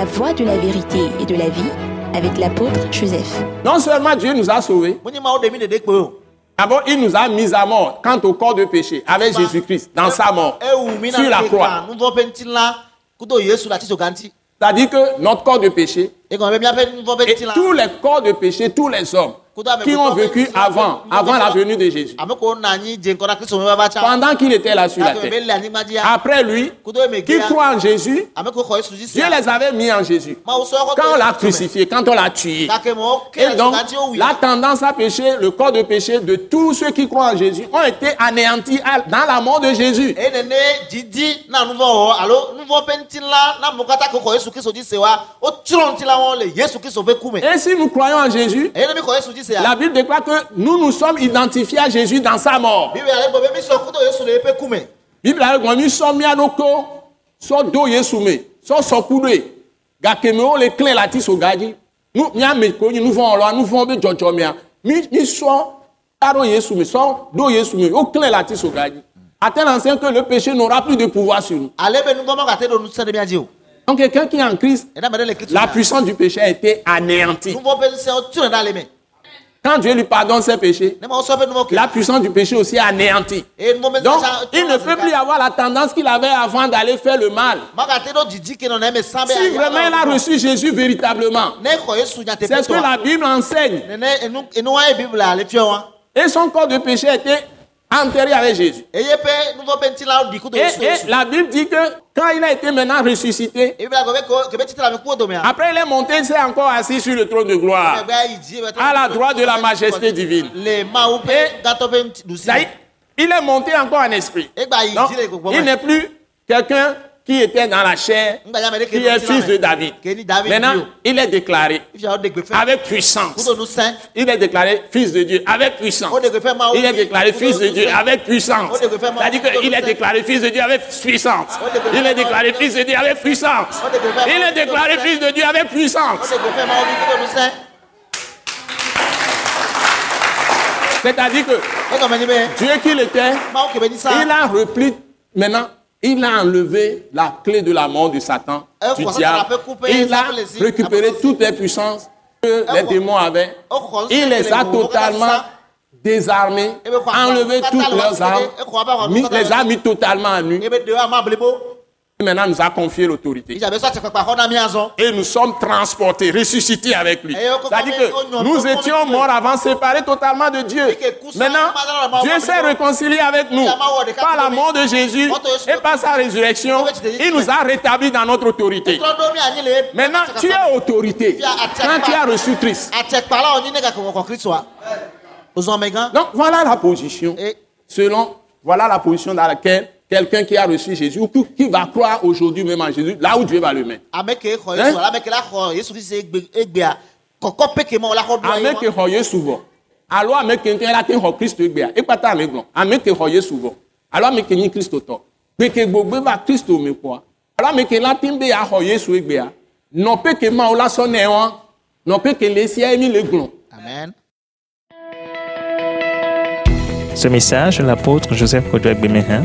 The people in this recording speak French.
La voie de la vérité et de la vie avec l'apôtre Joseph. Non seulement Dieu nous a sauvés, d'abord il nous a mis à mort quant au corps de péché avec Jésus-Christ dans sa mort wù mí sur la croix. C'est-à-dire que notre corps de péché et tous les corps de péché, tous les hommes qui ont vécu avant, avant la venue de Jésus, pendant qu'il était là sur la terre, après lui, qui croient en Jésus, Dieu les avait mis en Jésus. Quand on l'a crucifié, quand on l'a tué. Et donc, wù la tendance à pécher, le corps de péché de tous ceux qui croient en Jésus ont été anéantis dans la mort de Jésus. La. Et si nous croyons en Jésus, la Bible déclare que nous nous sommes identifiés à Jésus dans sa mort. Bible a gblɔ mi sɔ mía ɖokɔ sɔ do Yesu me sɔ sɔ ku ɖoe gake me wo le klẽ le ati soga dzi nu mía me ko nyi nu vɔ wɔlɔ nu vɔ be mea mi mi sɔ ta ɖo Yesu me sɔ do Yesu me wo klẽ le ati soga dzi à tel enseigne que le péché n'aura plus de pouvoir sur nous. ale be nuvɔ ma gate ɖo nusẽ ɖe mía dzi o. Donc quelqu'un qui est en Christ, la puissance du péché a été anéantie. Quand Dieu lui pardonne ses péchés, la puissance du péché aussi est anéantie. Donc il ne peut plus avoir la tendance qu'il avait avant d'aller faire le mal. Si vraiment il a reçu Jésus véritablement, c'est ce que la Bible enseigne. wa. Et son corps de péché était enterré avec Jésus. Et, la Bible dit que quand il a été maintenant ressuscité, après il est monté, il s'est encore assis sur le trône de gloire, ebe. à la droite de la majesté divine. Et- il est monté encore en esprit. Donc, gbogbo il n'est plus quelqu'un qui était dans la chair, qui est fils de David. Maintenant, il est déclaré avec puissance. Il est déclaré fils de Dieu avec puissance. Il est déclaré fils de Dieu avec puissance. C'est-à-dire qu'il est déclaré fils de Dieu avec puissance. Il est déclaré fils de Dieu avec puissance. Il est déclaré fils de Dieu avec puissance. C'est-à-dire que. Dieu qu'il était, mawu kebe ni sa. il a repris maintenant, il a enlevé la clé de la mort de Satan, du diable. Il a récupéré toutes les puissances que les démons avaient. Il les a totalement désarmés, Eh enlevé toutes leurs armes, eh, mis- les a mis totalement à nu. Maintenant, nous a confié l'autorité. Et nous sommes transportés, ressuscités avec lui. C'est-à-dire que nous on- étions on- morts avant, séparés totalement de Dieu. Maintenant, Dieu s'est réconcilié avec nous par la mort de Jésus et par sa résurrection. Il nous a rétablis dans notre autorité. Maintenant, tu es autorité quand tu as reçu Christ. Donc, voilà la position. Selon, voilà la position dans laquelle quelqu'un qui a reçu Jésus ou qui- va croire aujourd'hui même en Jésus, là où Dieu va le mettre. xɔ Hein? yesu la ame ke la xɔ yesu kristu egbe egbea kɔkɔ peke ma o la xɔ do ame ke xɔ yesu vɔ alo ame ke ŋutɔ la te xɔ kristu egbea ekpata ame gblɔ ame ke xɔ yesu vɔ alo ame ke nyi kristu tɔ gbeke gbogbo va kristu me kpɔa alo ame ke la te be yaxɔ yesu egbea nɔƒe ke ma o la sɔ nɛ wa nɔƒe ke le sia emi le gblɔ. amen. Ce message l'apôtre Joseph Kodouak Bemehin